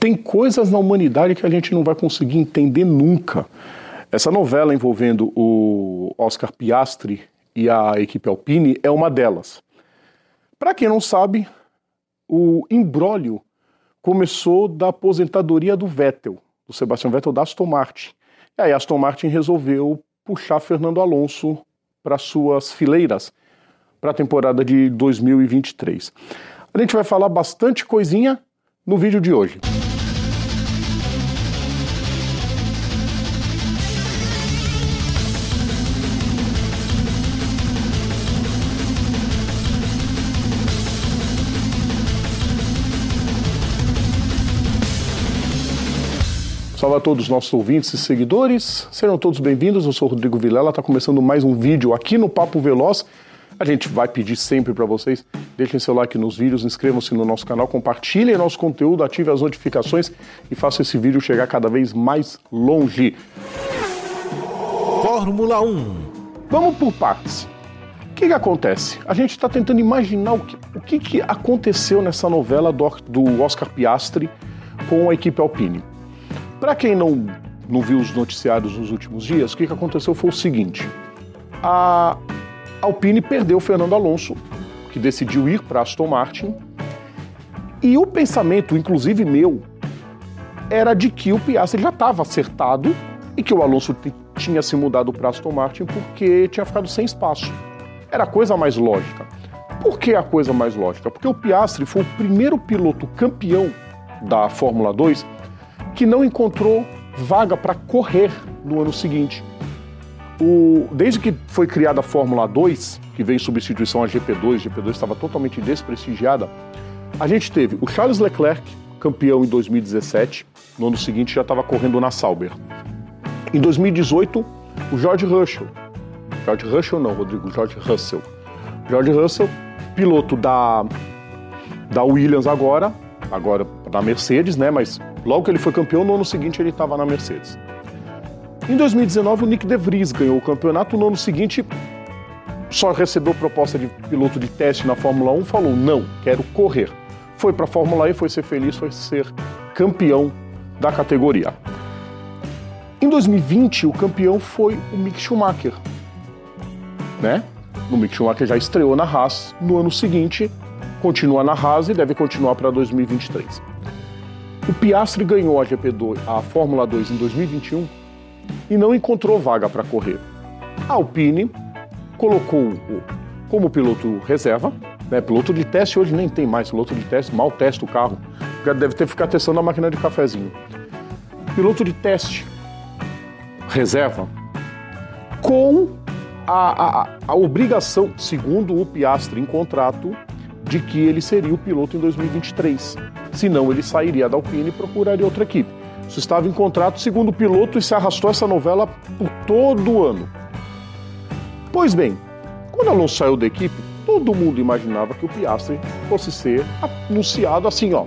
Tem coisas na humanidade que a gente não vai conseguir entender nunca. Essa novela envolvendo o Oscar Piastri e a equipe Alpine é uma delas. Para quem não sabe, o imbróglio começou da aposentadoria do Vettel, do Sebastian Vettel da Aston Martin. E aí a Aston Martin resolveu puxar Fernando Alonso para suas fileiras para a temporada de 2023. A gente vai falar bastante coisinha no vídeo de hoje. Salve a todos os nossos ouvintes e seguidores, sejam todos bem-vindos. Eu sou o Rodrigo Vilela, está começando mais um vídeo aqui no Papo Veloz. A gente vai pedir sempre para vocês, deixem seu like nos vídeos, inscrevam-se no nosso canal, compartilhem nosso conteúdo, ativem as notificações e façam esse vídeo chegar cada vez mais longe. Fórmula 1 Vamos por partes. O que, que acontece? A gente está tentando imaginar o, que, o que, que aconteceu nessa novela do, do Oscar Piastri com a equipe Alpine. Para quem não, não viu os noticiários nos últimos dias, o que, que aconteceu foi o seguinte: a Alpine perdeu o Fernando Alonso, que decidiu ir para Aston Martin, e o pensamento, inclusive meu, era de que o Piastri já estava acertado e que o Alonso tinha se mudado para Aston Martin porque tinha ficado sem espaço. Era a coisa mais lógica. Por que a coisa mais lógica? Porque o Piastri foi o primeiro piloto campeão da Fórmula 2 que não encontrou vaga para correr no ano seguinte. O, desde que foi criada a Fórmula 2, que veio em substituição à GP2, a GP2 estava totalmente desprestigiada, a gente teve o Charles Leclerc, campeão em 2017, no ano seguinte já estava correndo na Sauber. Em 2018, o George Russell. George Russell não, Rodrigo, George Russell. George Russell, piloto da, da Williams agora, agora da Mercedes, né? Mas logo que ele foi campeão, no ano seguinte ele estava na Mercedes. Em 2019, o Nick De Vries ganhou o campeonato. No ano seguinte, só recebeu proposta de piloto de teste na Fórmula 1, falou: não, quero correr. Foi para a Fórmula E, foi ser feliz, foi ser campeão da categoria. Em 2020, o campeão foi o Mick Schumacher. Né? O Mick Schumacher já estreou na Haas. No ano seguinte, continua na Haas e deve continuar para 2023. O Piastri ganhou a GP2, a Fórmula 2 em 2021 e não encontrou vaga para correr. A Alpine colocou como piloto reserva, né, piloto de teste hoje nem tem mais, piloto de teste mal testa o carro, deve ter ficar testando a máquina de cafezinho. Piloto de teste reserva com a, a, a obrigação, segundo o Piastri em contrato, de que ele seria o piloto em 2023. Senão ele sairia da Alpine e procuraria outra equipe. Isso estava em contrato segundo o piloto e se arrastou essa novela por todo o ano. Pois bem, quando Alonso saiu da equipe, todo mundo imaginava que o Piastri fosse ser anunciado assim, ó,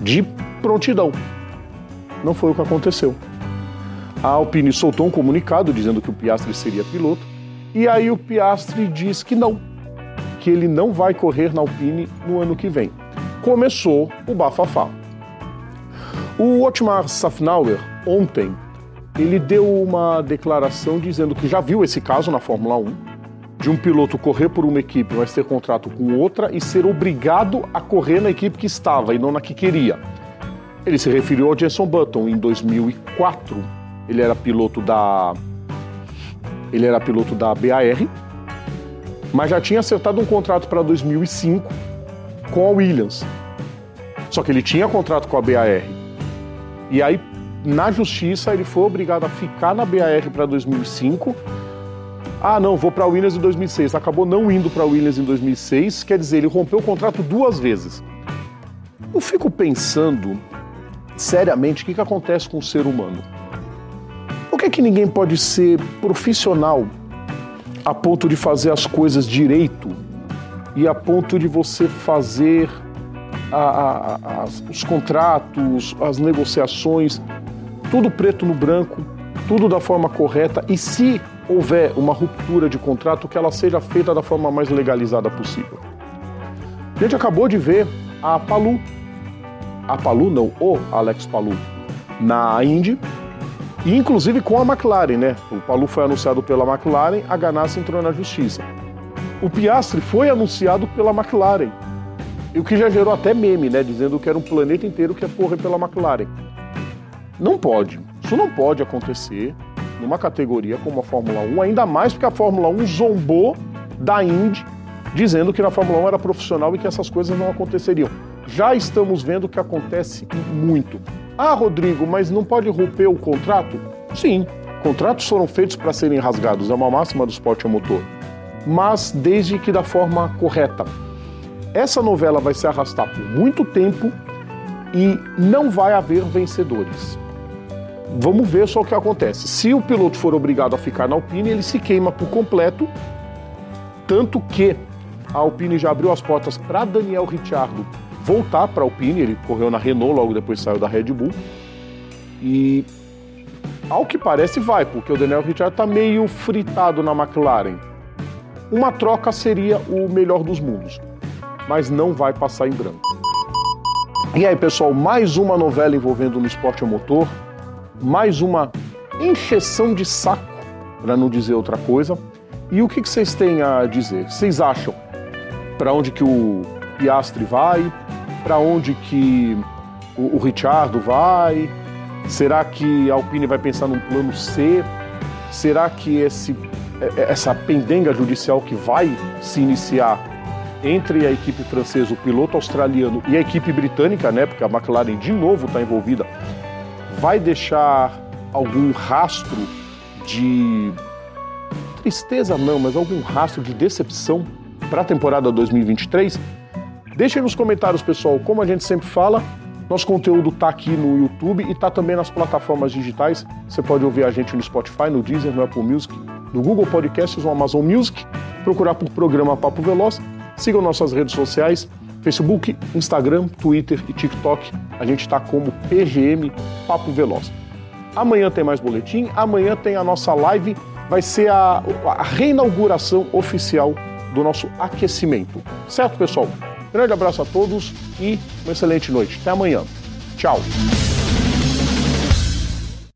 de prontidão. Não foi o que aconteceu. A Alpine soltou um comunicado dizendo que o Piastri seria piloto, e aí o Piastri diz que não, que ele não vai correr na Alpine no ano que vem. Começou o bafafá. O Otmar Safnauer, ontem, ele deu uma declaração dizendo que já viu esse caso na Fórmula 1, de um piloto correr por uma equipe, mas ter contrato com outra e ser obrigado a correr na equipe que estava e não na que queria. Ele se referiu ao Jenson Button em 2004. Ele era piloto da ele era piloto da BAR, mas já tinha acertado um contrato para 2005 com a Williams. Só que ele tinha contrato com a BAR. E aí, na justiça, ele foi obrigado a ficar na BAR para 2005. Ah, não, vou para a Williams em 2006. Acabou não indo para a Williams em 2006, quer dizer, ele rompeu o contrato duas vezes. Eu fico pensando seriamente o que, que acontece com o ser humano. Por que, que ninguém pode ser profissional a ponto de fazer as coisas direito e a ponto de você fazer a, a, a, os contratos, as negociações, tudo preto no branco, tudo da forma correta e se houver uma ruptura de contrato, que ela seja feita da forma mais legalizada possível. A gente acabou de ver a Palu. a Palu, não, o Alex Palu, na Indy, e inclusive com a McLaren, né? O Palu foi anunciado pela McLaren, a Ganassi entrou na justiça. O Piastri foi anunciado pela McLaren, o que já gerou até meme, né? Dizendo que era um planeta inteiro que ia correr pela McLaren. Não pode. Isso não pode acontecer numa categoria como a Fórmula 1, ainda mais porque a Fórmula 1 zombou da Indy, dizendo que na Fórmula 1 era profissional e que essas coisas não aconteceriam. Já estamos vendo que acontece muito. Ah, Rodrigo, mas não pode romper o contrato? Sim, contratos foram feitos para serem rasgados, é uma máxima do esporte a motor. Mas desde que da forma correta essa novela vai se arrastar por muito tempo e não vai haver vencedores. Vamos ver só o que acontece. Se o piloto for obrigado a ficar na Alpine, ele se queima por completo, tanto que a Alpine já abriu as portas para Daniel Ricciardo voltar para a Alpine, ele correu na Renault, logo depois saiu da Red Bull. E ao que parece vai, porque o Daniel Ricciardo está meio fritado na McLaren. Uma troca seria o melhor dos mundos mas não vai passar em branco. E aí, pessoal, mais uma novela envolvendo no esporte a motor, mais uma encheção de saco, para não dizer outra coisa. E o que, vocês têm a dizer? Vocês acham para onde que o Piastri vai? Para onde que o, o Richardo vai? Será que a Alpine vai pensar num plano C? Será que esse, essa pendenga judicial que vai se iniciar entre a equipe francesa, o piloto australiano e a equipe britânica, né, porque a McLaren de novo está envolvida, vai deixar algum rastro de tristeza não, mas algum rastro de decepção para a temporada 2023? Deixem nos comentários, pessoal, como a gente sempre fala, nosso conteúdo está aqui no YouTube e está também nas plataformas digitais. Você pode ouvir a gente no Spotify, no Deezer, no Apple Music, no Google Podcasts, no Amazon Music. Procurar por programa Papo Veloz Sigam nossas redes sociais, Facebook, Instagram, Twitter e TikTok. A gente está como PGM Papo Veloz. Amanhã tem mais boletim, amanhã tem a nossa live, vai ser a, a reinauguração oficial do nosso aquecimento. Certo, pessoal? Grande abraço a todos e uma excelente noite. Até amanhã. Tchau.